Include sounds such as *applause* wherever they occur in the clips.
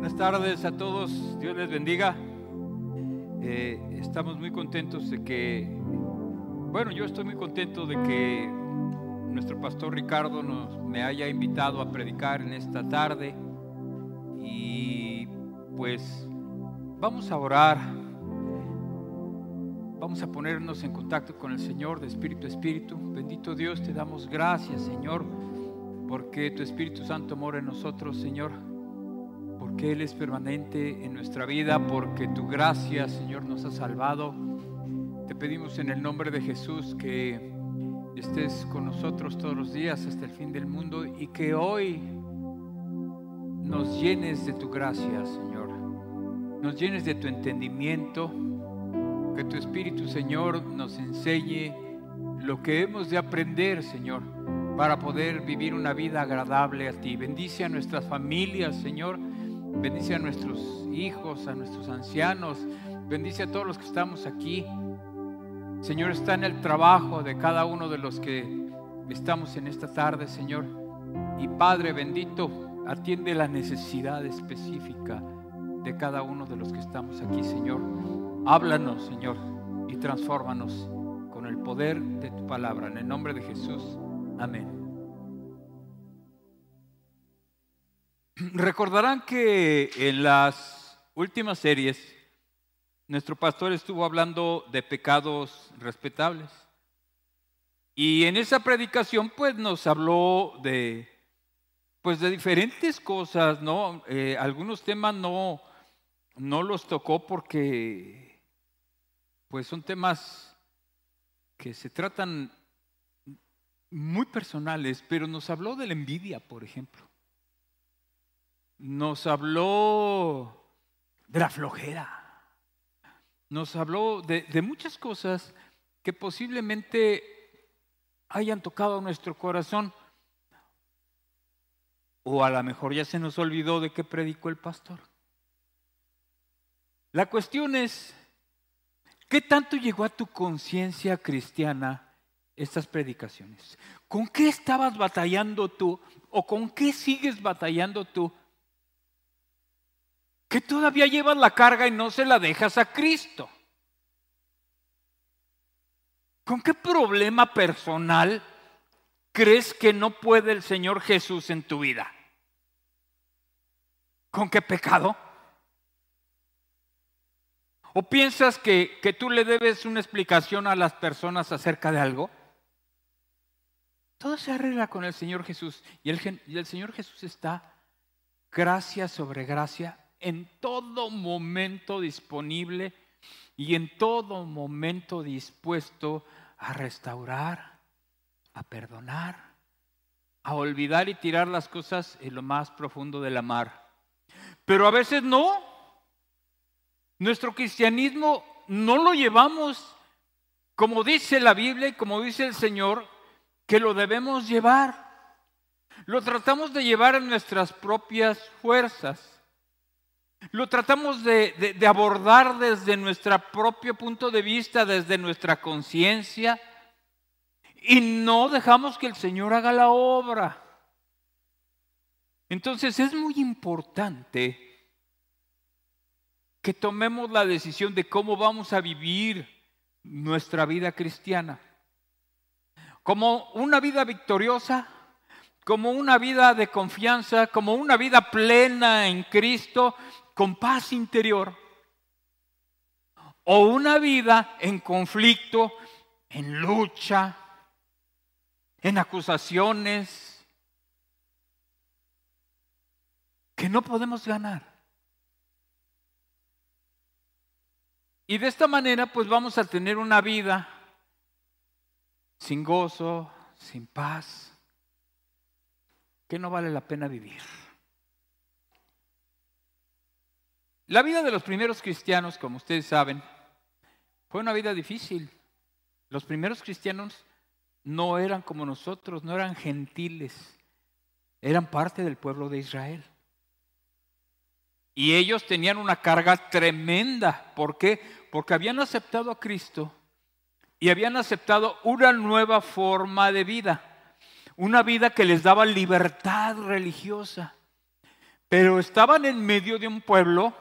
Buenas tardes a todos, Dios les bendiga. Eh, estamos muy contentos de que, bueno, yo estoy muy contento de que nuestro pastor Ricardo nos, me haya invitado a predicar en esta tarde. Y pues vamos a orar, vamos a ponernos en contacto con el Señor de espíritu a espíritu. Bendito Dios, te damos gracias, Señor, porque tu Espíritu Santo mora en nosotros, Señor porque Él es permanente en nuestra vida, porque tu gracia, Señor, nos ha salvado. Te pedimos en el nombre de Jesús que estés con nosotros todos los días hasta el fin del mundo y que hoy nos llenes de tu gracia, Señor. Nos llenes de tu entendimiento, que tu Espíritu, Señor, nos enseñe lo que hemos de aprender, Señor, para poder vivir una vida agradable a ti. Bendice a nuestras familias, Señor Bendice a nuestros hijos, a nuestros ancianos. Bendice a todos los que estamos aquí. Señor, está en el trabajo de cada uno de los que estamos en esta tarde, Señor. Y Padre bendito, atiende la necesidad específica de cada uno de los que estamos aquí, Señor. Háblanos, Señor, y transfórmanos con el poder de tu palabra. En el nombre de Jesús. Amén. Recordarán que en las últimas series nuestro pastor estuvo hablando de pecados respetables. Y en esa predicación pues nos habló de pues de diferentes cosas, ¿no? Eh, algunos temas no, no los tocó porque pues son temas que se tratan muy personales, pero nos habló de la envidia, por ejemplo nos habló de la flojera, nos habló de, muchas cosas que posiblemente hayan tocado nuestro corazón. O a lo mejor ya se nos olvidó de qué predicó el pastor. La cuestión es, ¿qué tanto llegó a tu conciencia cristiana estas predicaciones? ¿Con qué estabas batallando tú o con qué sigues batallando tú que todavía llevas la carga y no se la dejas a Cristo? ¿Con qué problema personal crees que no puede el Señor Jesús en tu vida? ¿Con qué pecado? ¿O piensas que, que, tú le debes una explicación a las personas acerca de algo? Todo se arregla con el Señor Jesús. Y el, y el Señor Jesús está gracia sobre gracia en todo momento disponible y en todo momento dispuesto a restaurar, a perdonar, a olvidar y tirar las cosas en lo más profundo de la mar. Pero a veces no. Nuestro cristianismo no lo llevamos como dice la Biblia y como dice el Señor, que lo debemos llevar. Lo tratamos de llevar en nuestras propias fuerzas. Lo tratamos de, abordar desde nuestro propio punto de vista, desde nuestra conciencia, y no dejamos que el Señor haga la obra. Entonces es muy importante que tomemos la decisión de cómo vamos a vivir nuestra vida cristiana. Como una vida victoriosa, como una vida de confianza, como una vida plena en Cristo, con paz interior o una vida en conflicto, en lucha, en acusaciones, que no podemos ganar. Y de esta manera pues vamos a tener una vida sin gozo, sin paz, que no vale la pena vivir. La vida de los primeros cristianos, como ustedes saben, fue una vida difícil. Los primeros cristianos no eran como nosotros, no eran gentiles, eran parte del pueblo de Israel. Y ellos tenían una carga tremenda. ¿Por qué? Porque habían aceptado a Cristo y habían aceptado una nueva forma de vida, una vida que les daba libertad religiosa. Pero estaban en medio de un pueblo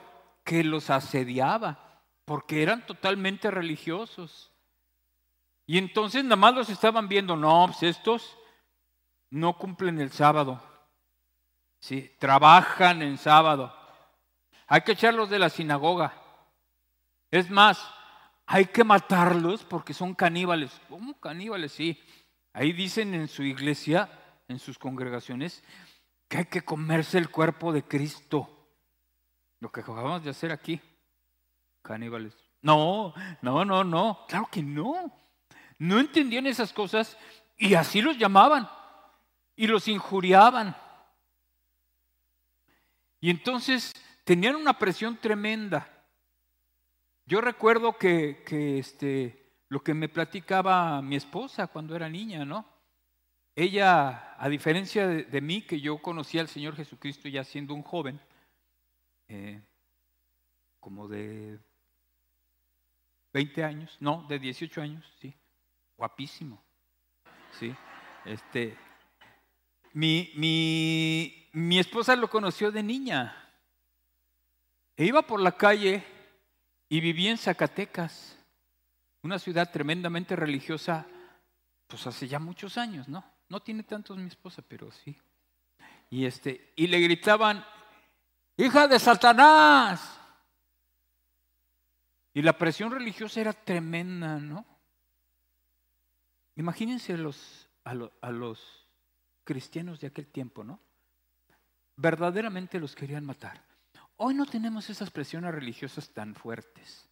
que los asediaba, porque eran totalmente religiosos. Y entonces nada más los estaban viendo, no, pues estos no cumplen el sábado. Sí, trabajan en sábado. Hay que echarlos de la sinagoga. Es más, hay que matarlos porque son caníbales. ¿Cómo caníbales? Sí. Ahí dicen en su iglesia, en sus congregaciones, que hay que comerse el cuerpo de Cristo. Lo que acabamos de hacer aquí. Caníbales. No, no, no, no. Claro que no. No entendían esas cosas y así los llamaban y los injuriaban. Y entonces tenían una presión tremenda. Yo recuerdo que, este, lo que me platicaba mi esposa cuando era niña, ¿no? Ella, a diferencia de, mí, que yo conocí al Señor Jesucristo ya siendo un joven, eh, como de 20 años, no, de 18 años, sí, guapísimo, sí, este, mi, mi, mi esposa lo conoció de niña. E iba por la calle y vivía en Zacatecas, una ciudad tremendamente religiosa, pues hace ya muchos años, ¿no? No tiene tantos mi esposa, pero sí. Y este, y le gritaban, hija de Satanás. Y la presión religiosa era tremenda, ¿no? Imagínense los, a, a los cristianos de aquel tiempo, ¿no? Verdaderamente los querían matar. Hoy no tenemos esas presiones religiosas tan fuertes.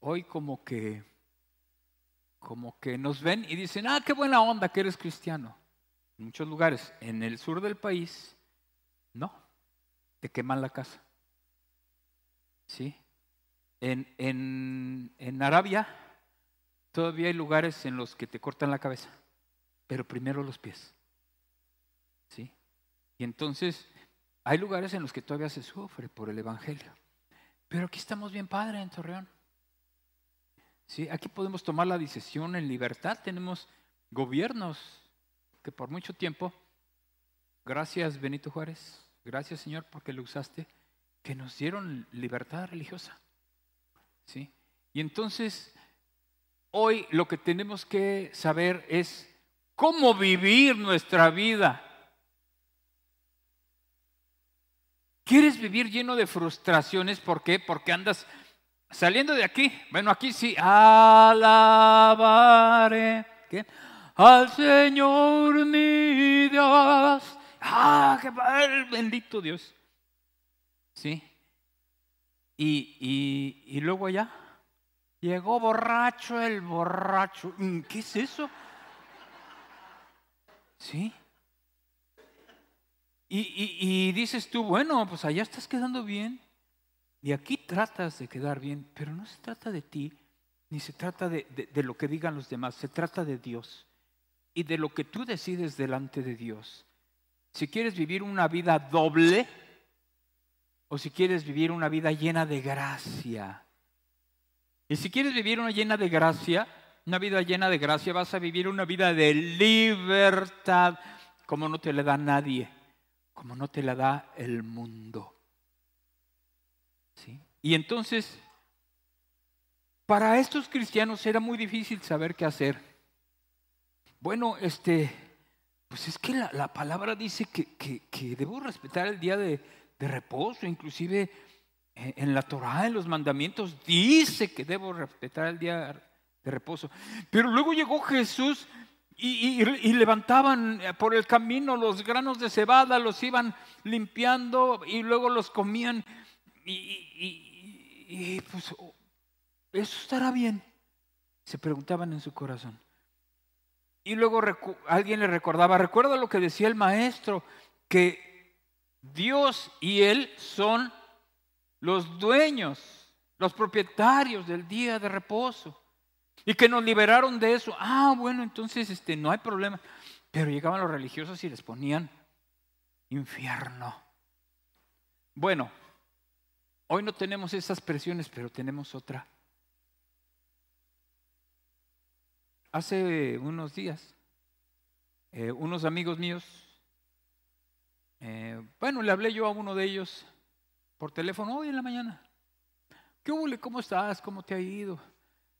Hoy como que como que nos ven y dicen, "Ah, qué buena onda que eres cristiano." En muchos lugares, en el sur del país, no. Te queman la casa. ¿Sí? En, en, en Arabia todavía hay lugares en los que te cortan la cabeza, pero primero los pies. Y entonces hay lugares en los que todavía se sufre por el Evangelio. Pero aquí estamos bien padre en Torreón. ¿Sí? Aquí podemos tomar la decisión en libertad. Tenemos gobiernos que por mucho tiempo, gracias Benito Juárez, gracias Señor porque lo usaste, que nos dieron libertad religiosa. ¿Sí? Y entonces, hoy lo que tenemos que saber es cómo vivir nuestra vida ¿Quieres vivir lleno de frustraciones? ¿Por qué? Porque andas saliendo de aquí. Bueno, aquí sí. Alabaré. ¿Qué? Al Señor mi Dios. Ah, qué padre, bendito Dios. ¿Sí? Y, y, y luego allá llegó borracho el borracho. ¿Qué es eso? ¿Sí? Y, dices tú, bueno, pues allá estás quedando bien y aquí tratas de quedar bien, pero no se trata de ti, ni se trata de, de lo que digan los demás, se trata de Dios y de lo que tú decides delante de Dios. Si quieres vivir una vida doble o si quieres vivir una vida llena de gracia. Y si quieres vivir una llena de gracia, una vida llena de gracia, vas a vivir una vida de libertad como no te le da nadie como no te la da el mundo. ¿Sí? Y entonces, para estos cristianos era muy difícil saber qué hacer. Bueno, este, pues es que la, palabra dice que, debo respetar el día de, de reposo, inclusive en la Torah, en los mandamientos, dice que debo respetar el día de reposo. Pero luego llegó Jesús y, levantaban eh, por el camino los granos de cebada, los iban limpiando y luego los comían. Y, pues, oh, eso estará bien, se preguntaban en su corazón. Y luego alguien le recordaba, recuerda lo que decía el maestro, que Dios y Él son los dueños, los propietarios del día de reposo. Y que nos liberaron de eso. Ah, bueno, entonces este, no hay problema. Pero llegaban los religiosos y les ponían infierno. Bueno, hoy no tenemos esas presiones, pero tenemos otra. Hace unos días, eh, unos amigos míos, eh, bueno, le hablé yo a uno de ellos por teléfono hoy en la mañana. ¿Qué hubo? ¿Cómo estás? ¿Cómo te ha ido?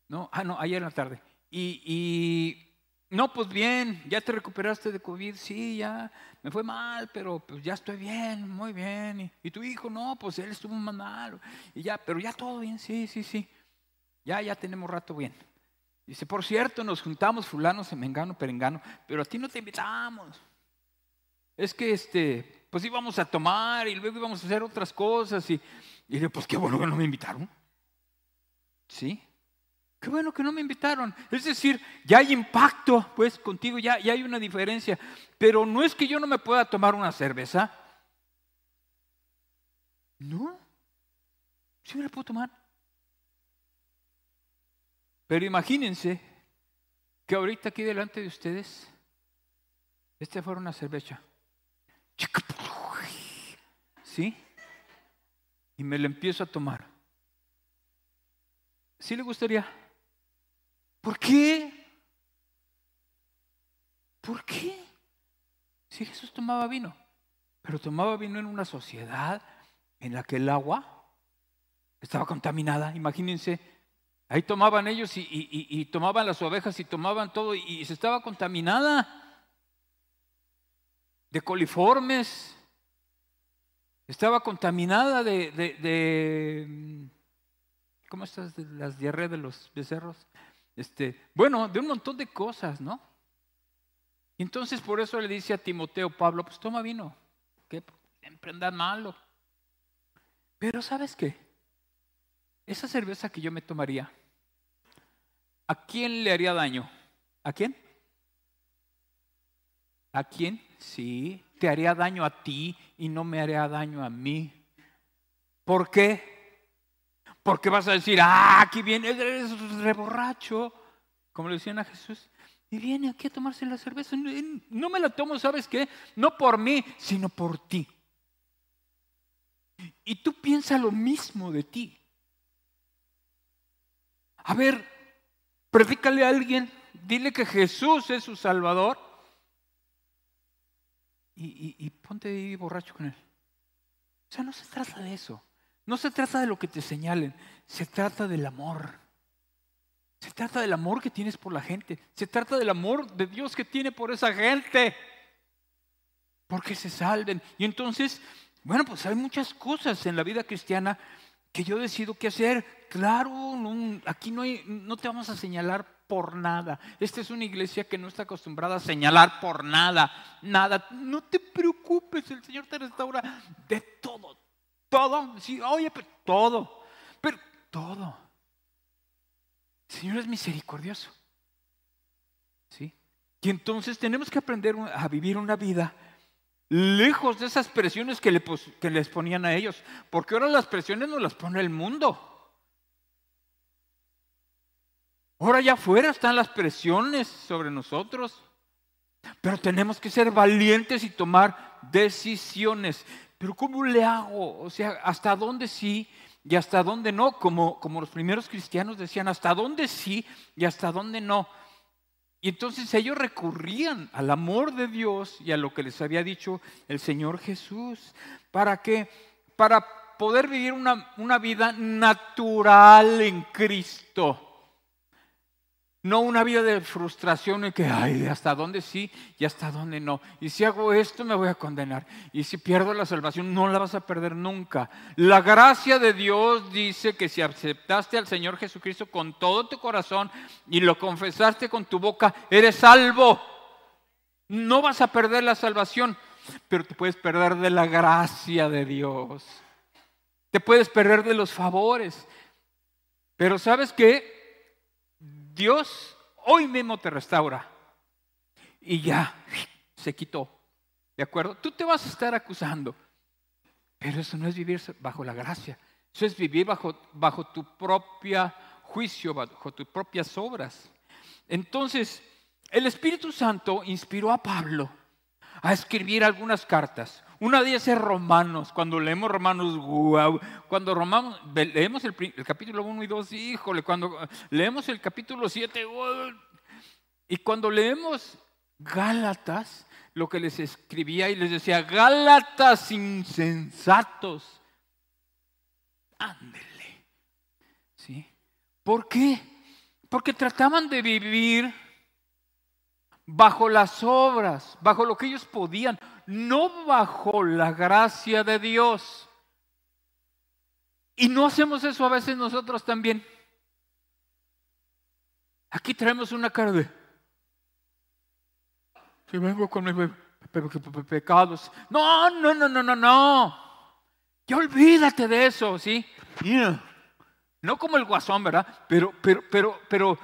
No, ah, no, ayer en la tarde. Y, y, no, pues bien, ya te recuperaste de COVID, sí, ya, me fue mal, pero pues ya estoy bien, muy bien. Y, y tu hijo, no, pues él estuvo más mal. Y ya, pero ya todo bien, sí, sí, sí. Ya, ya tenemos rato bien. Dice, por cierto, nos juntamos fulano, mengano, perengano, pero a ti no te invitamos. Es que este, pues íbamos a tomar y luego íbamos a hacer otras cosas y, y dije, pues qué bueno que no me invitaron. ¿Sí? Qué bueno que no me invitaron. Es decir, ya hay impacto, pues contigo ya, ya hay una diferencia. Pero no es que yo no me pueda tomar una cerveza. No. Sí me la puedo tomar. Pero imagínense que ahorita aquí delante de ustedes, este fuera una cerveza. ¿Sí? Y me la empiezo a tomar. ¿Sí le gustaría? ¿Por qué? ¿Por qué? Si Jesús tomaba vino, pero tomaba vino en una sociedad en la que el agua estaba contaminada. Imagínense Ahí tomaban ellos y, tomaban las ovejas y tomaban todo y, se estaba contaminada de coliformes. Estaba contaminada de, ¿cómo estás? Las diarreas de los becerros. Este, bueno, de un montón de cosas, ¿no? Entonces por eso le dice a Timoteo Pablo, pues toma vino, que siempre andas malo. Pero ¿sabes qué? Esa cerveza que yo me tomaría, ¿A quién le haría daño? ¿A quién? ¿A quién? Sí, te haría daño a ti y no me haría daño a mí. ¿Por qué? Porque vas a decir, ah, aquí viene, eres reborracho, como le decían a Jesús, y viene aquí a tomarse la cerveza. No me la tomo, ¿sabes qué? No por mí, sino por ti. Y tú piensas lo mismo de ti. A ver, Predícale a alguien, dile que Jesús es su Salvador y, ponte ahí borracho con él. O sea, no se trata de eso. No se trata de lo que te señalen. Se trata del amor. Se trata del amor que tienes por la gente. Se trata del amor de Dios que tiene por esa gente. Porque se salven. Y entonces, bueno, pues hay muchas cosas en la vida cristiana que yo decido qué hacer. Claro, aquí no, te vamos a señalar por nada. Esta es una iglesia que no está acostumbrada a señalar por nada, nada. No te preocupes, el Señor te restaura de todo, todo. Sí, oye, pero todo, pero todo. El Señor es misericordioso. ¿Sí? Y entonces tenemos que aprender a vivir una vida lejos de esas presiones que, les ponían a ellos, porque ahora las presiones nos las pone el mundo. Ahora ya afuera están las presiones sobre nosotros, pero tenemos que ser valientes y tomar decisiones. Pero ¿cómo le hago? O sea, ¿hasta dónde sí y hasta dónde no? Como, como los primeros cristianos decían, ¿hasta dónde sí y hasta dónde no? Y entonces ellos recurrían al amor de Dios y a lo que les había dicho el Señor Jesús. ¿Para qué? Para poder vivir una, una vida natural en Cristo. No una vida de frustración y que, ay, hasta dónde sí y hasta dónde no. Y si hago esto me voy a condenar. Y si pierdo la salvación no la vas a perder nunca. La gracia de Dios dice que si aceptaste al Señor Jesucristo con todo tu corazón y lo confesaste con tu boca, eres salvo. No vas a perder la salvación, pero te puedes perder de la gracia de Dios. Te puedes perder de los favores. Pero ¿sabes qué? Dios hoy mismo te restaura. Y ya, se quitó. ¿De acuerdo? Tú te vas a estar acusando. Pero eso no es vivir bajo la gracia. Eso es vivir bajo, bajo tu propia juicio, bajo tus propias obras. Entonces, el Espíritu Santo inspiró a Pablo a escribir algunas cartas. Una de ellas es Romanos. Cuando leemos Romanos, wow. Cuando Romanos, leemos el, capítulo 1 y 2, híjole. Cuando leemos el capítulo 7, Y cuando leemos Gálatas, lo que les escribía y les decía, Gálatas insensatos. Ándele. ¿Sí? ¿Por qué? Porque trataban de vivir bajo las obras, bajo lo que ellos podían, no bajo la gracia de Dios. Y no hacemos eso a veces nosotros también. Aquí traemos una cara de, si vengo con mis pecados. No, no, no, no, no, no. Ya olvídate de eso, ¿sí? No como el guasón, ¿verdad? Pero, pero, pero, pero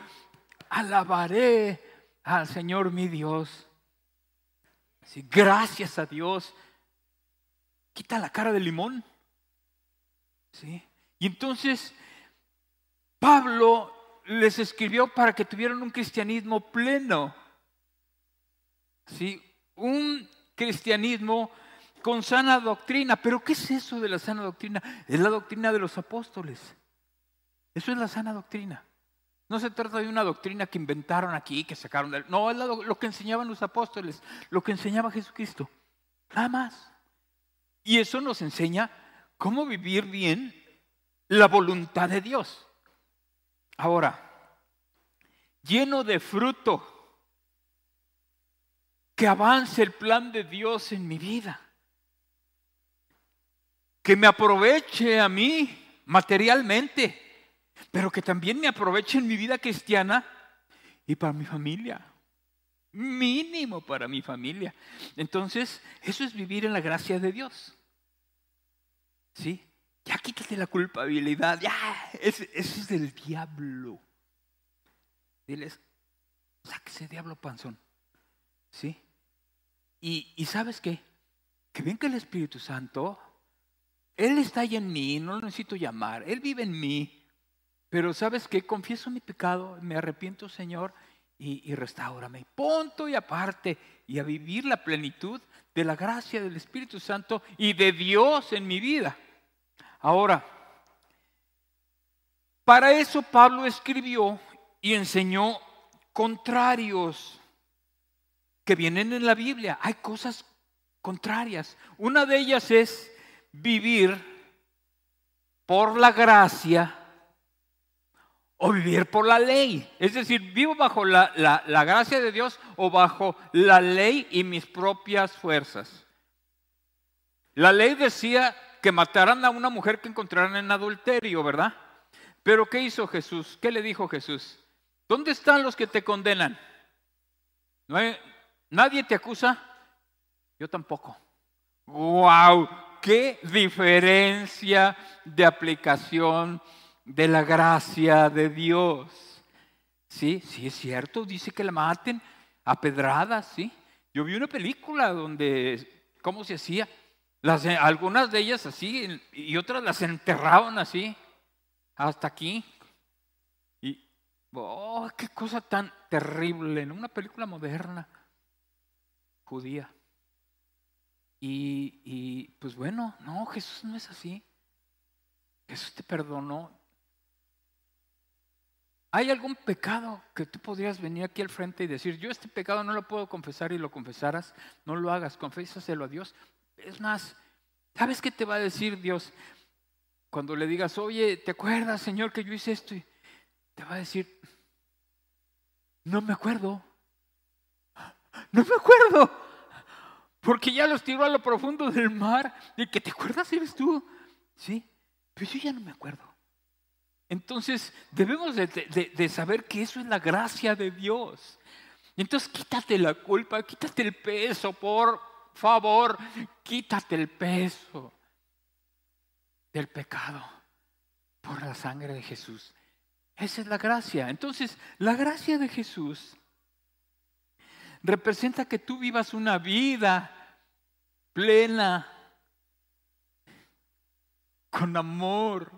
alabaré al Señor mi Dios. Gracias a Dios. Quita la cara de limón. ¿Sí? Y entonces Pablo les escribió para que tuvieran un cristianismo pleno. ¿Sí? Un cristianismo con sana doctrina. ¿Pero qué es eso de la sana doctrina? Es la doctrina de los apóstoles. Eso es la sana doctrina. No se trata de una doctrina que inventaron aquí, que sacaron del... No, es lo que enseñaban los apóstoles, lo que enseñaba Jesucristo. Nada más. Y eso nos enseña cómo vivir bien la voluntad de Dios. Ahora, lleno de fruto, que avance el plan de Dios en mi vida, que me aproveche a mí materialmente, pero que también me aproveche en mi vida cristiana y para mi familia. Mínimo para mi familia. Entonces, eso es vivir en la gracia de Dios. ¿Sí? Ya quítate la culpabilidad. Ya, ese, es del diablo. Diles, sáquese diablo panzón. ¿Sí? Y, y ¿sabes qué? Que ven que el Espíritu Santo, Él está ahí en mí, no lo necesito llamar. Él vive en mí. Pero ¿sabes qué? Confieso mi pecado, me arrepiento, Señor, y, y restaurame. Punto y aparte. Y a vivir la plenitud de la gracia del Espíritu Santo y de Dios en mi vida. Ahora, para eso Pablo escribió y enseñó contrarios que vienen en la Biblia. Hay cosas contrarias. Una de ellas es vivir por la gracia o vivir por la ley. Es decir, vivo bajo la, la, gracia de Dios o bajo la ley y mis propias fuerzas. La ley decía que mataran a una mujer que encontraran en adulterio, ¿verdad? Pero ¿qué hizo Jesús? ¿Qué le dijo Jesús? ¿Dónde están los que te condenan? ¿No ¿Nadie te acusa? Yo tampoco. ¡Wow! ¡Qué diferencia de aplicación de la gracia de Dios! Sí, sí es cierto, dice que la maten a pedradas, ¿sí? Yo vi una película donde, ¿cómo se hacía? algunas de ellas así y otras las enterraban así, hasta aquí. Y, oh, qué cosa tan terrible, en una película moderna, judía. Y, y pues bueno, no, Jesús no es así. Jesús te perdonó. ¿Hay algún pecado que tú podrías venir aquí al frente y decir, yo este pecado no lo puedo confesar y lo confesaras? No lo hagas, confésaselo a Dios. Es más, ¿sabes qué te va a decir Dios? Cuando le digas, oye, ¿te acuerdas, Señor, que yo hice esto? Te va a decir, no me acuerdo. No me acuerdo. Porque ya los tiró a lo profundo del mar. ¿Y que te acuerdas eres tú? Sí, pero yo ya no me acuerdo. Entonces debemos de, saber que eso es la gracia de Dios. Entonces quítate la culpa, quítate el peso, por favor, quítate el peso del pecado por la sangre de Jesús. Esa es la gracia. Entonces, la gracia de Jesús representa que tú vivas una vida plena, con amor,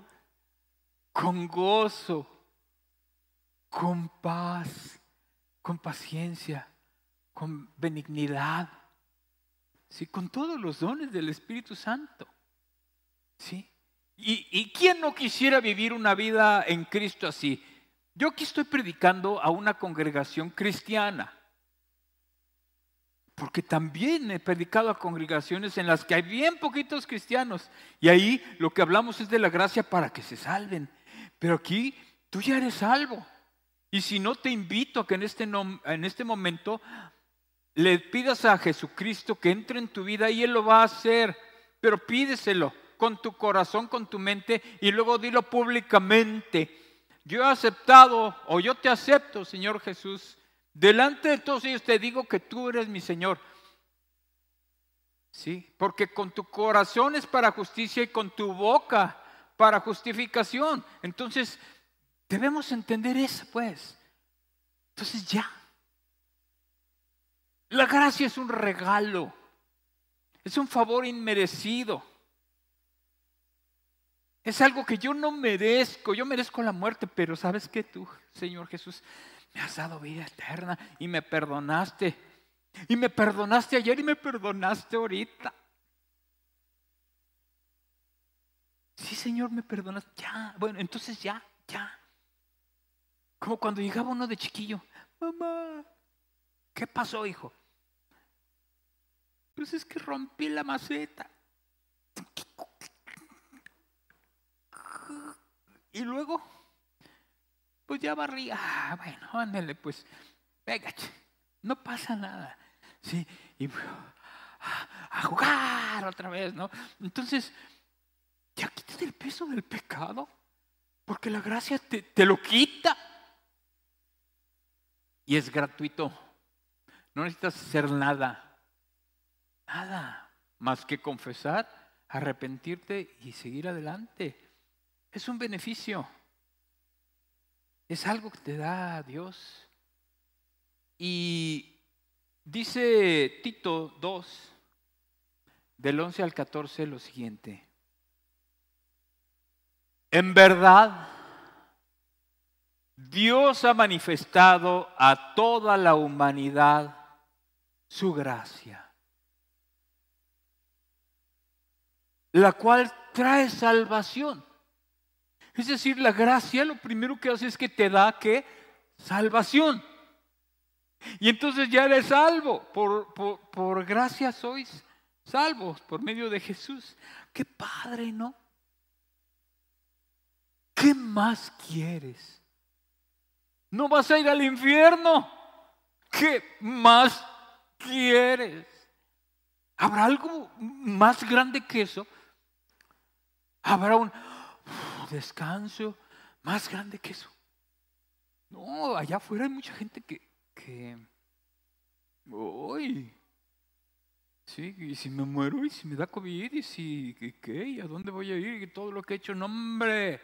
con gozo, con paz, con paciencia, con benignidad, ¿sí? con todos los dones del Espíritu Santo. ¿sí? ¿Y, ¿Y quién no quisiera vivir una vida en Cristo así? Yo aquí estoy predicando a una congregación cristiana. Porque también he predicado a congregaciones en las que hay bien poquitos cristianos. Y ahí lo que hablamos es de la gracia para que se salven. Pero aquí tú ya eres salvo. Y si no, te invito a que en este, en este momento le pidas a Jesucristo que entre en tu vida y Él lo va a hacer. Pero pídeselo con tu corazón, con tu mente y luego dilo públicamente. Yo he aceptado o yo te acepto, Señor Jesús. Delante de todos ellos te digo que tú eres mi Señor. Sí, porque con tu corazón es para justicia y con tu boca para justificación. Entonces, debemos entender eso, pues. Entonces ya. La gracia es un regalo. Es un favor inmerecido. Es algo que yo no merezco. Yo merezco la muerte, pero ¿sabes qué tú, Señor Jesús? Me has dado vida eterna y me perdonaste. Y me perdonaste ayer y me perdonaste ahorita. Sí, Señor, me perdonas. Ya, bueno, entonces ya, ya. Como cuando llegaba uno de chiquillo. Mamá, ¿qué pasó, hijo? Pues es que rompí la maceta. Y luego, pues ya barrí. Ah, bueno, ándale, pues, venga, no pasa nada. Sí, y a jugar otra vez, ¿no? Entonces, ya quítate el peso del pecado, porque la gracia te, te lo quita. Y es gratuito. No necesitas hacer nada. Nada más que confesar, arrepentirte y seguir adelante. Es un beneficio. Es algo que te da Dios. Y dice Tito 2, del 11 al 14, lo siguiente. En verdad, Dios ha manifestado a toda la humanidad su gracia la cual trae salvación. Es decir, la gracia lo primero que hace es que te da que salvación. Y entonces ya eres salvo. Por, por, gracia sois salvos por medio de Jesús. Qué padre, ¿no? ¿Qué más quieres? No vas a ir al infierno. ¿Qué más quieres? ¿Habrá algo más grande que eso? Habrá un descanso más grande que eso. No, allá afuera hay mucha gente que, que uy, sí, y si me muero y si me da COVID y si, ¿qué? ¿Y a dónde voy a ir? Y todo lo que he hecho, no hombre,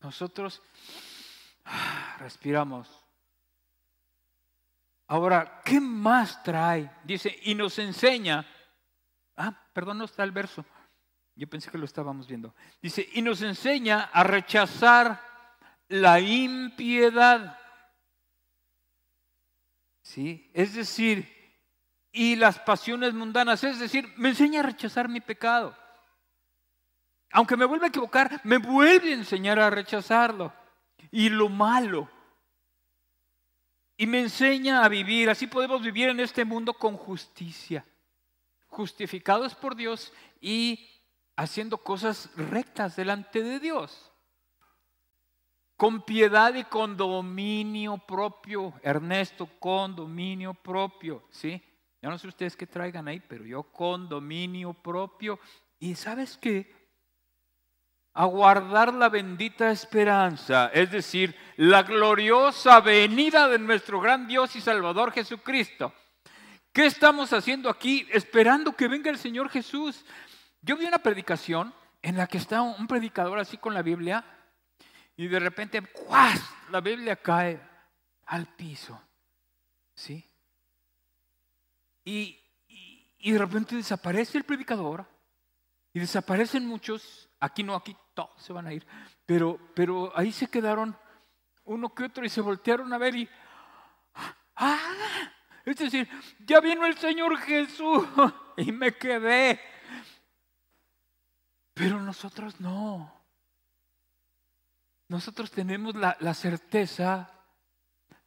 nosotros ah, respiramos. Ahora, ¿qué más trae? Dice, y nos enseña, ah, perdón, no está el verso, yo pensé que lo estábamos viendo. Dice, y nos enseña a rechazar la impiedad. ¿Sí? Es decir, y las pasiones mundanas. Es decir, me enseña a rechazar mi pecado. Aunque me vuelva a equivocar, me vuelve a enseñar a rechazarlo. Y lo malo. Y me enseña a vivir. Así podemos vivir en este mundo con justicia. Justificados por Dios y haciendo cosas rectas delante de Dios. Con piedad y con dominio propio. Ernesto, con dominio propio. ¿Sí? Yo no sé ustedes qué traigan ahí, pero yo con dominio propio. Y sabes qué? Aguardar la bendita esperanza, es decir, la gloriosa venida de nuestro gran Dios y Salvador Jesucristo. ¿Qué estamos haciendo aquí? Esperando que venga el Señor Jesús. Yo vi una predicación en la que está un predicador así con la Biblia y de repente ¡cuas! la Biblia cae al piso. ¿Sí? Y, de repente desaparece el predicador y desaparecen muchos. Aquí no, aquí todos se van a ir. Pero, pero ahí se quedaron uno que otro y se voltearon a ver y. ¡Ah! Es decir, ya vino el Señor Jesús *laughs* y me quedé. Pero nosotros no. Nosotros tenemos la, certeza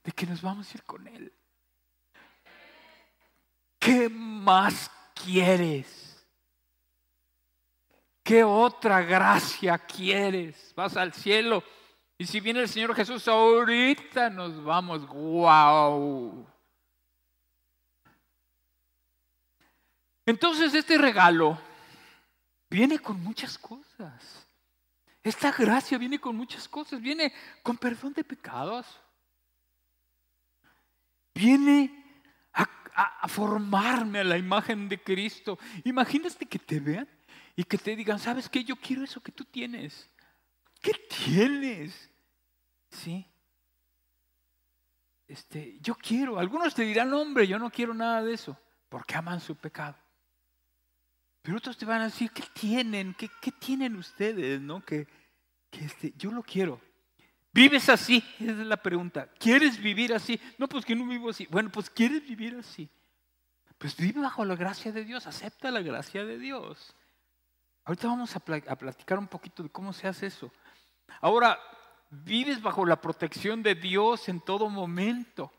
de que nos vamos a ir con Él. ¿qué más quieres? ¿Qué otra gracia quieres? Vas al cielo y si viene el Señor Jesús ahorita nos vamos, wow. Entonces este regalo viene con muchas cosas. Esta gracia viene con muchas cosas. Viene con perdón de pecados. Viene a, formarme a la imagen de Cristo. Imagínate que te vean y que te digan, ¿sabes qué? Yo quiero eso que tú tienes. ¿Qué tienes? Sí. Este, yo quiero. Algunos te dirán, hombre, yo no quiero nada de eso, porque aman su pecado. Pero otros te van a decir, ¿qué tienen? ¿Qué, tienen ustedes? ¿No? Que, este, yo lo quiero. ¿Vives así? Esa es la pregunta. ¿Quieres vivir así? No, pues que no vivo así. Bueno, pues ¿quieres vivir así? Pues vive bajo la gracia de Dios, acepta la gracia de Dios. Ahorita vamos a, platicar un poquito de cómo se hace eso. Ahora, vives bajo la protección de Dios en todo momento.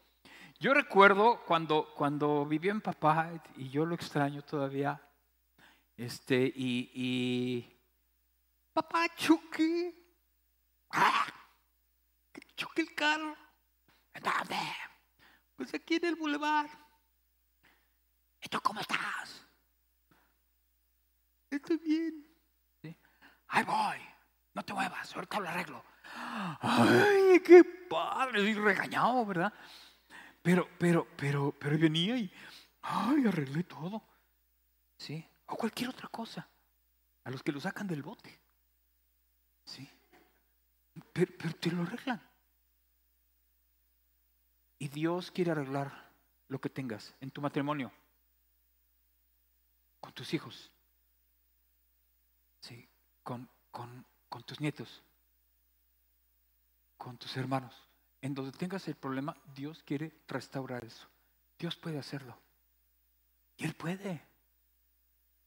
Yo recuerdo cuando, cuando viví en papá, y yo lo extraño todavía, este, y, y papá choque, ¡Ah! choque el carro, ¿dónde? Pues aquí en el bulevar. ¿Y tú cómo estás? Estoy bien. ¿Sí? Ahí voy. No te muevas, ahorita lo arreglo. Ay, qué padre, y regañado, ¿verdad? Pero, pero, pero, pero venía y, ay, arreglé todo. ¿Sí? O cualquier otra cosa. A los que lo sacan del bote. ¿Sí? Pero, pero te lo arreglan. Y Dios quiere arreglar lo que tengas en tu matrimonio, con tus hijos, ¿sí? con, con con tus nietos, con tus hermanos. En donde tengas el problema, Dios quiere restaurar eso. Dios puede hacerlo. Y Él puede.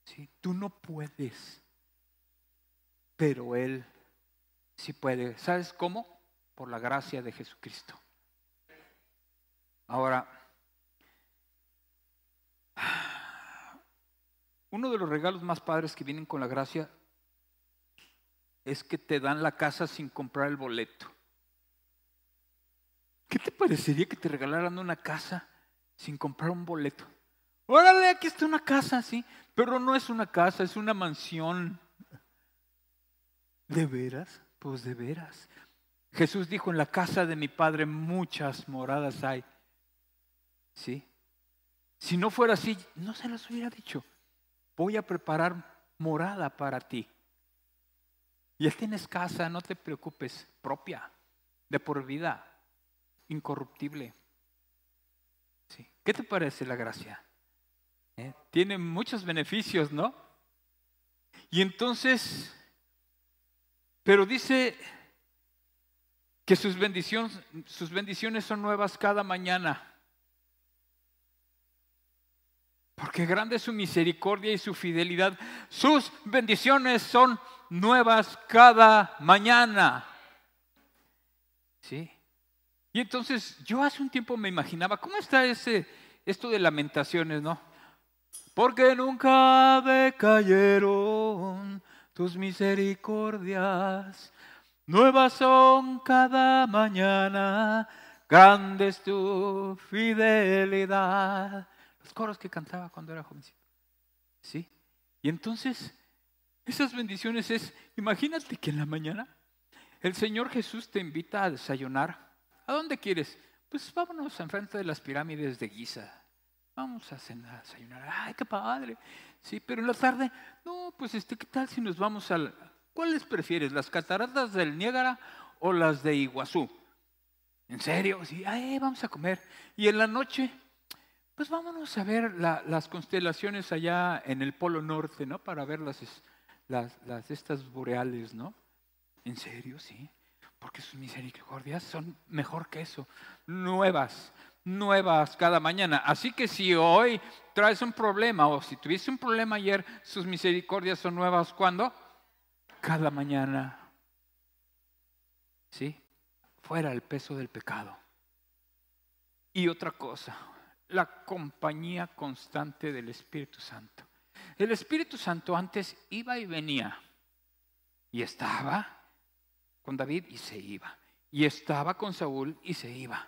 ¿Sí? Tú no puedes, pero Él sí puede. ¿Sabes cómo? Por la gracia de Jesucristo. Ahora, uno de los regalos más padres que vienen con la gracia es que te dan la casa sin comprar el boleto. ¿Qué te parecería que te regalaran una casa sin comprar un boleto? Órale, aquí está una casa, sí, pero no es una casa, es una mansión. ¿De veras? Pues de veras. Jesús dijo, en la casa de mi Padre muchas moradas hay. ¿Sí? Si no fuera así, no se los hubiera dicho. Voy a preparar morada para ti. Y él tienes casa, no te preocupes, propia, de por vida, incorruptible. Sí. ¿Qué te parece la gracia? ¿Eh? Tiene muchos beneficios, ¿no? Y entonces, pero dice que sus bendiciones, sus bendiciones son nuevas cada mañana. Porque grande es su misericordia y su fidelidad. Sus bendiciones son nuevas cada mañana. ¿Sí? Y entonces yo hace un tiempo me imaginaba, ¿cómo está ese, esto de lamentaciones, no? Porque nunca decayeron tus misericordias, nuevas son cada mañana, grande es tu fidelidad. Los coros que cantaba cuando era jovencito. ¿Sí? Y entonces esas bendiciones es, imagínate que en la mañana el Señor Jesús te invita a desayunar. ¿A dónde quieres? Pues vámonos enfrente de las pirámides de Giza. Vamos a cenar, a desayunar. Ay, qué padre. Sí, pero en la tarde, no, pues este, ¿qué tal si nos vamos al... ¿Cuáles prefieres? ¿Las cataratas del Niágara o las de Iguazú? ¿En serio? Sí, ay, vamos a comer. Y en la noche, pues vámonos a ver las constelaciones allá en el Polo Norte, ¿no? Para ver las, estas boreales, ¿no? ¿En serio? Sí. Porque sus misericordias son mejor que eso. Nuevas, nuevas cada mañana. Así que si hoy traes un problema o si tuviste un problema ayer, sus misericordias son nuevas ¿cuándo? Cada mañana. ¿Sí? Fuera el peso del pecado. Y otra cosa, la compañía constante del Espíritu Santo. El Espíritu Santo antes iba y venía y estaba con David y se iba. Y estaba con Saúl y se iba.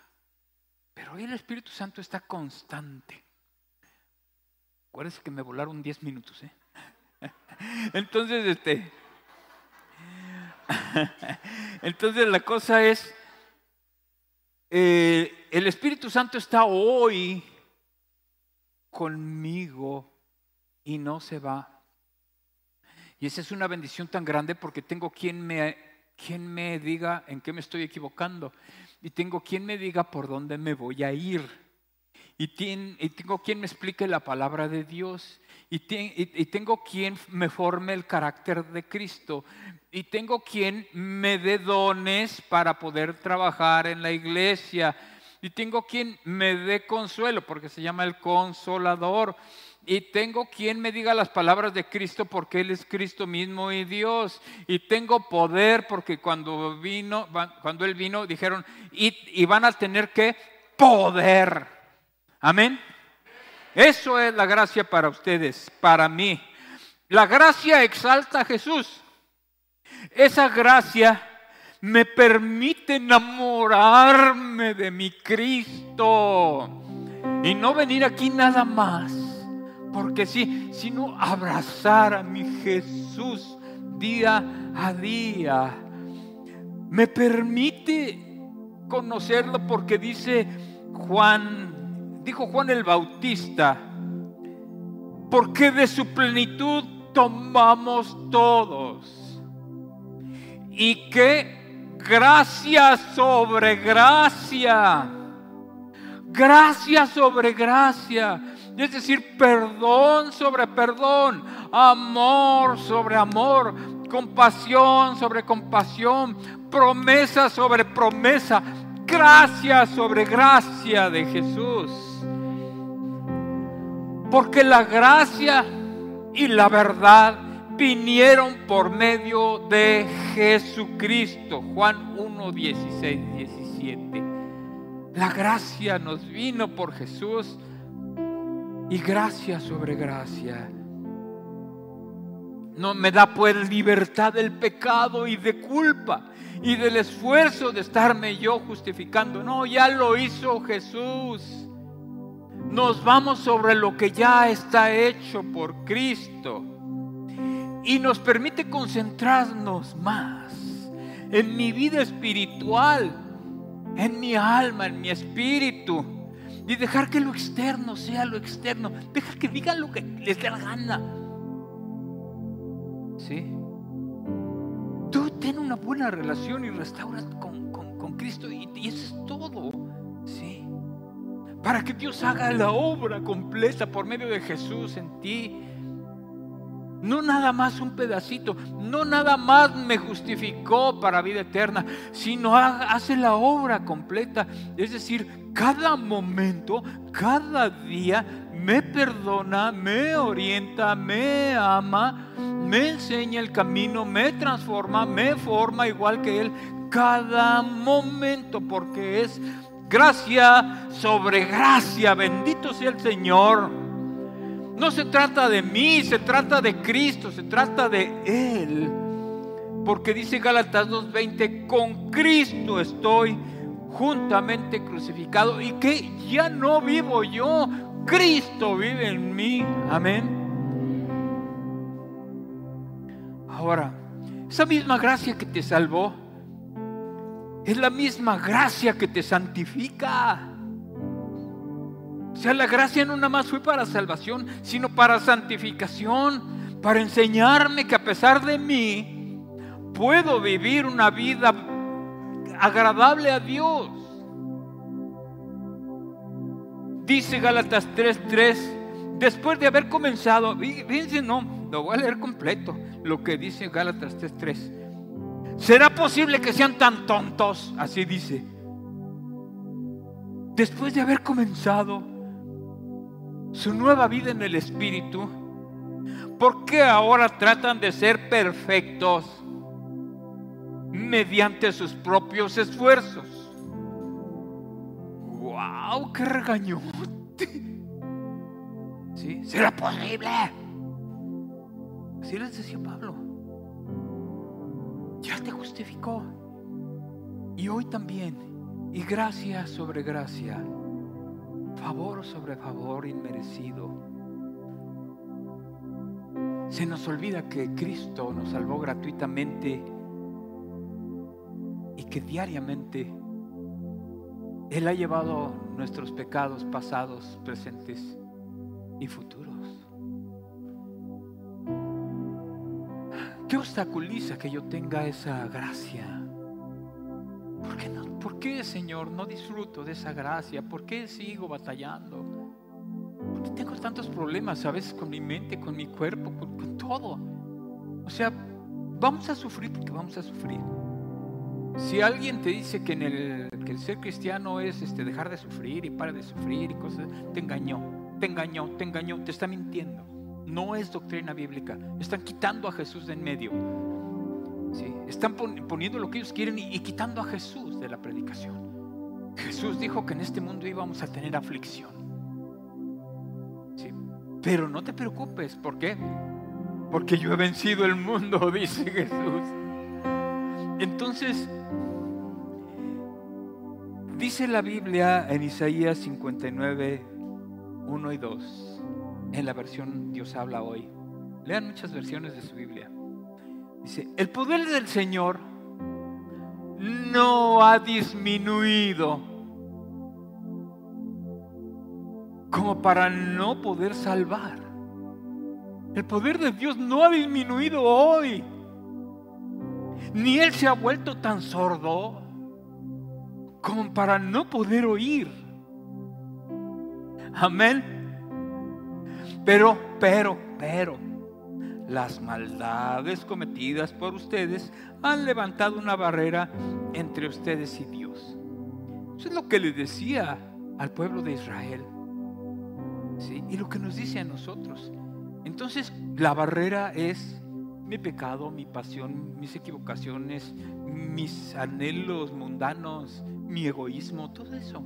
Pero hoy el Espíritu Santo está constante. Acuérdense que me volaron 10 minutos, ¿eh? *laughs* Entonces, este. *laughs* Entonces la cosa es, eh, el Espíritu Santo está hoy conmigo y no se va. Y esa es una bendición tan grande porque tengo quien me, quien me diga en qué me estoy equivocando y tengo quien me diga por dónde me voy a ir. Y, tengo quien me explique la palabra de Dios. Y, y, tengo quien me forme el carácter de Cristo. Y tengo quien me dé dones para poder trabajar en la iglesia. Y tengo quien me dé consuelo, porque se llama el consolador. Y tengo quien me diga las palabras de Cristo porque Él es Cristo mismo y Dios. Y tengo poder porque cuando vino, cuando Él vino, dijeron, y, y van a tener que poder. Amén. Eso es la gracia para ustedes, para mí. La gracia exalta a Jesús. Esa gracia me permite enamorarme de mi Cristo y no venir aquí nada más, porque sí, sino abrazar a mi Jesús día a día. Me permite conocerlo porque dice Juan dijo Juan el Bautista, porque de su plenitud tomamos todos. Y que gracia sobre gracia, gracia sobre gracia, es decir, perdón sobre perdón, amor sobre amor, compasión sobre compasión, promesa sobre promesa, gracia sobre gracia de Jesús. Porque la gracia y la verdad vinieron por medio de Jesucristo. Juan 1, 16, 17. La gracia nos vino por Jesús y gracia sobre gracia. No me da pues libertad del pecado y de culpa y del esfuerzo de estarme yo justificando. No, ya lo hizo Jesús nos vamos sobre lo que ya está hecho por Cristo y nos permite concentrarnos más en mi vida espiritual, en mi alma, en mi espíritu y dejar que lo externo sea lo externo, dejar que digan lo que les dé la gana. ¿Sí? Tú ten una buena relación y restauras con, Cristo y, y eso es todo. ¿Sí? para que Dios haga la obra completa por medio de Jesús en ti. No nada más un pedacito, no nada más me justificó para vida eterna, sino hace la obra completa. Es decir, cada momento, cada día me perdona, me orienta, me ama, me enseña el camino, me transforma, me forma igual que Él. Cada momento, porque es Gracia sobre gracia, bendito sea el Señor. No se trata de mí, se trata de Cristo, se trata de Él. Porque dice Gálatas 2.20, con Cristo estoy juntamente crucificado y que ya no vivo yo, Cristo vive en mí. Amén. Ahora, esa misma gracia que te salvó, es la misma gracia que te santifica. O sea, la gracia no nada más fue para salvación, sino para santificación, para enseñarme que a pesar de mí puedo vivir una vida agradable a Dios. Dice Gálatas 3:3, después de haber comenzado, fíjense, no, lo voy a leer completo, lo que dice Gálatas 3:3. ¿Será posible que sean tan tontos? Así dice. Después de haber comenzado su nueva vida en el Espíritu, ¿por qué ahora tratan de ser perfectos mediante sus propios esfuerzos? ¡Wow! ¡Qué regañón! ¿Sí? ¿Será posible? Así les decía Pablo. Ya te justificó. Y hoy también. Y gracia sobre gracia. Favor sobre favor inmerecido. Se nos olvida que Cristo nos salvó gratuitamente y que diariamente Él ha llevado nuestros pecados pasados, presentes y futuros. ¿Qué obstaculiza que yo tenga esa gracia? ¿Por qué, no, ¿Por qué, Señor, no disfruto de esa gracia? ¿Por qué sigo batallando? ¿Por qué tengo tantos problemas a veces con mi mente, con mi cuerpo, con, todo? O sea, vamos a sufrir porque vamos a sufrir. Si alguien te dice que, el, ser cristiano es este, dejar de sufrir y para de sufrir y cosas, te engañó, te engañó, te engañó, te está mintiendo. No es doctrina bíblica. Están quitando a Jesús de en medio. ¿Sí? Están poniendo lo que ellos quieren y quitando a Jesús de la predicación. Jesús dijo que en este mundo íbamos a tener aflicción. ¿Sí? Pero no te preocupes, ¿por qué? Porque yo he vencido el mundo, *laughs* dice Jesús. Entonces, dice la Biblia en Isaías 59, 1 y 2, en la versión Dios habla hoy. Lean muchas versiones de su Biblia. Dice, el poder del Señor no ha disminuido como para no poder salvar. El poder de Dios no ha disminuido hoy ni él se ha vuelto tan sordo como para no poder oír. Amén. Pero, pero, pero, las maldades cometidas por ustedes han levantado una barrera entre ustedes y Dios. Eso es lo que le decía al pueblo de Israel. ¿Sí? Y lo que nos dice a nosotros. Entonces, la barrera es mi pecado, mi pasión, mis equivocaciones, mis anhelos mundanos, mi egoísmo, todo eso.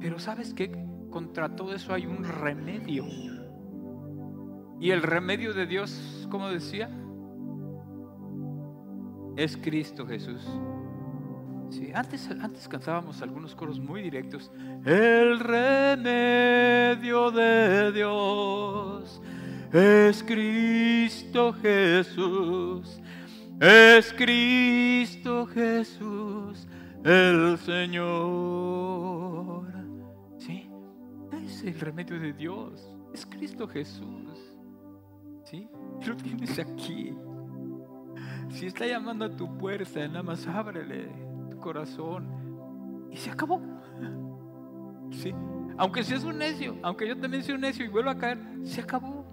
Pero sabes qué? Contra todo eso hay un remedio. Y el remedio de Dios, como decía, es Cristo Jesús. Sí, antes, antes cantábamos algunos coros muy directos. El remedio de Dios es Cristo Jesús, es Cristo Jesús el Señor. ¿Sí? Es el remedio de Dios, es Cristo Jesús. ¿Sí? Lo tienes aquí. Si está llamando a tu puerta, nada más ábrele tu corazón y se acabó. ¿Sí? Aunque seas un necio, aunque yo también sea un necio y vuelva a caer, se acabó.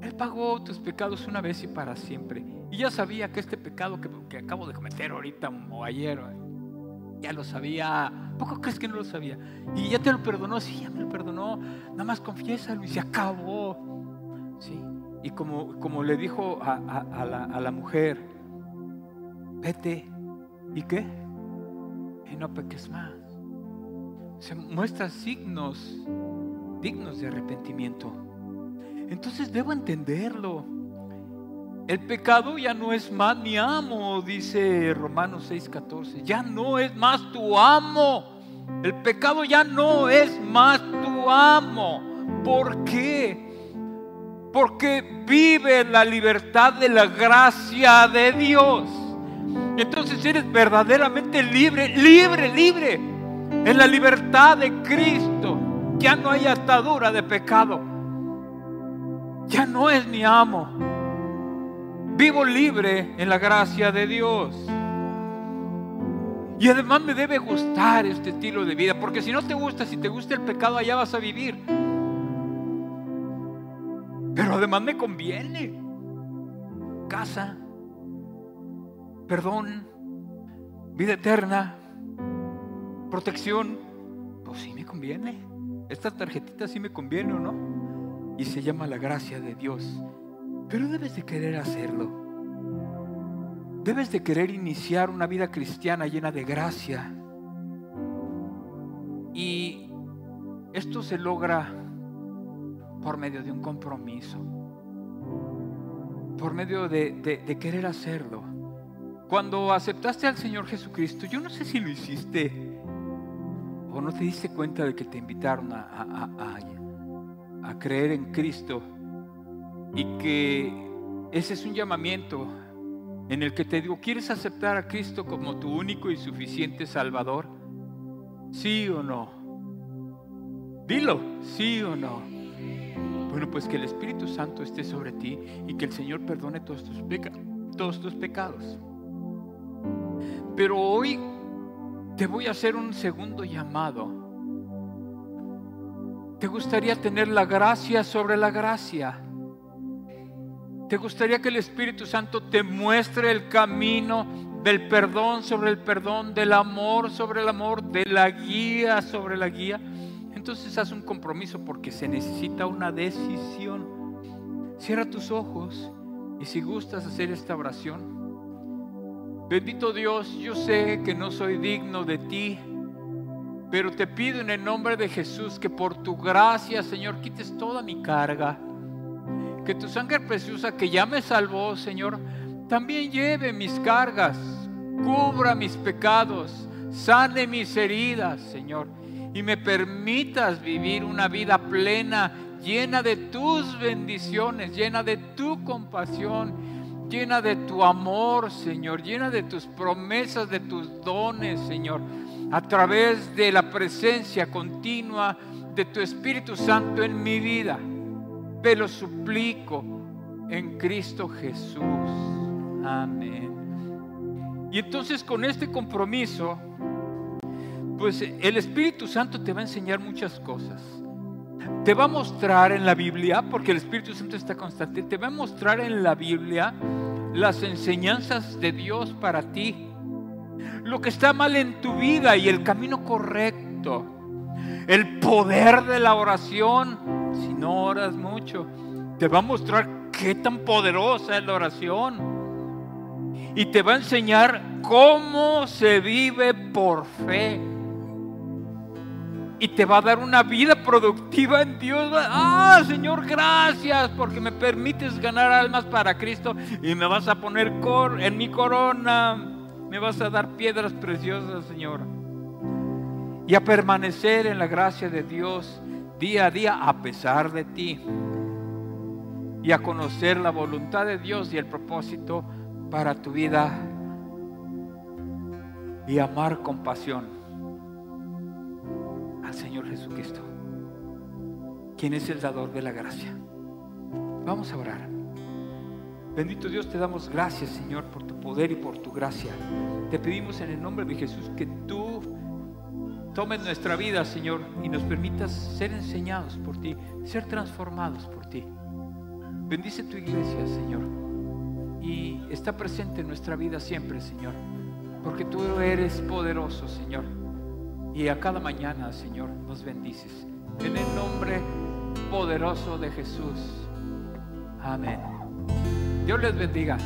Él pagó tus pecados una vez y para siempre. Y ya sabía que este pecado que, acabo de cometer ahorita o ayer, ya lo sabía. ¿Poco crees que no lo sabía? Y ya te lo perdonó, sí, ya me lo perdonó. Nada más confiésalo y se acabó. Y como, como le dijo a, la, a la mujer, vete, ¿y qué? Y no peques más. Se muestra signos dignos de arrepentimiento. Entonces debo entenderlo. El pecado ya no es más mi amo, dice Romanos 6:14. Ya no es más tu amo. El pecado ya no es más tu amo. ¿Por qué? Porque vive la libertad de la gracia de Dios. Entonces eres verdaderamente libre, libre, libre. En la libertad de Cristo. Ya no hay atadura de pecado ya no es mi amo. Vivo libre en la gracia de Dios. Y además me debe gustar este estilo de vida, porque si no te gusta, si te gusta el pecado, allá vas a vivir. Pero además me conviene. Casa, perdón, vida eterna, protección. Pues sí me conviene. Esta tarjetita sí me conviene o no y se llama la gracia de Dios. Pero debes de querer hacerlo. Debes de querer iniciar una vida cristiana llena de gracia. Y esto se logra por medio de un compromiso, por medio de, querer hacerlo. Cuando aceptaste al Señor Jesucristo, yo no sé si lo hiciste o no te diste cuenta de que te invitaron a, a, a, creer en Cristo y que ese es un llamamiento en el que te digo, ¿quieres aceptar a Cristo como tu único y suficiente Salvador? ¿Sí o no? Dilo, ¿sí o no? Bueno, pues que el Espíritu Santo esté sobre ti y que el Señor perdone todos tus, pecados. Pero hoy te voy a hacer un segundo llamado. ¿Te gustaría tener la gracia sobre la gracia? ¿Te gustaría que el Espíritu Santo te muestre el camino del perdón sobre el perdón, del amor sobre el amor, de la guía sobre la guía? Entonces haz un compromiso porque se necesita una decisión. Cierra tus ojos y si gustas hacer esta oración, Bendito Dios, yo sé que no soy digno de ti, pero te pido en el nombre de Jesús que por tu gracia, Señor, quites toda mi carga. Que tu sangre preciosa que ya me salvó, Señor, también lleve mis cargas, cubra mis pecados, sane mis heridas, Señor, y me permitas vivir una vida plena, llena de tus bendiciones, llena de tu compasión llena de tu amor, Señor, llena de tus promesas, de tus dones, Señor, a través de la presencia continua de tu Espíritu Santo en mi vida. Te lo suplico en Cristo Jesús. Amén. Y entonces con este compromiso, pues el Espíritu Santo te va a enseñar muchas cosas. Te va a mostrar en la Biblia, porque el Espíritu Santo está constante, te va a mostrar en la Biblia las enseñanzas de Dios para ti, lo que está mal en tu vida y el camino correcto, el poder de la oración, si no oras mucho, te va a mostrar qué tan poderosa es la oración. Y te va a enseñar cómo se vive por fe y te va a dar una vida productiva en Dios. Ah, Señor, gracias porque me permites ganar almas para Cristo y me vas a poner en mi corona, me vas a dar piedras preciosas, Señor. Y a permanecer en la gracia de Dios día a día a pesar de ti. Y a conocer la voluntad de Dios y el propósito para tu vida. Y amar con pasión al Señor Jesucristo, quien es el dador de la gracia. Vamos a orar. Bendito Dios, te damos gracias, Señor, por tu poder y por tu gracia. Te pedimos en el nombre de Jesús que tú tomes nuestra vida, Señor, y nos permitas ser enseñados por ti, ser transformados por ti. Bendice tu iglesia, Señor, y está presente en nuestra vida siempre, Señor, porque tú eres poderoso, Señor y a cada mañana, Señor, nos bendices. En el nombre poderoso de Jesús. Amén. Dios les bendiga.